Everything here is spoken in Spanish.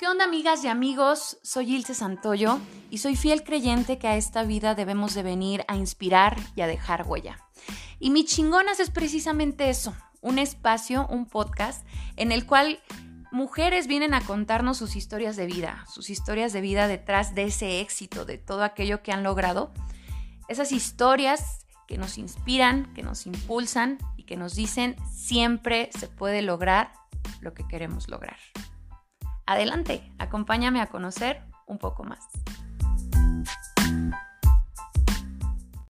¿Qué onda amigas y amigos? Soy Ilse Santoyo y soy fiel creyente que a esta vida debemos de venir a inspirar y a dejar huella. Y mi chingonas es precisamente eso, un espacio, un podcast en el cual mujeres vienen a contarnos sus historias de vida, sus historias de vida detrás de ese éxito, de todo aquello que han logrado. Esas historias que nos inspiran, que nos impulsan y que nos dicen siempre se puede lograr lo que queremos lograr. Adelante, acompáñame a conocer un poco más.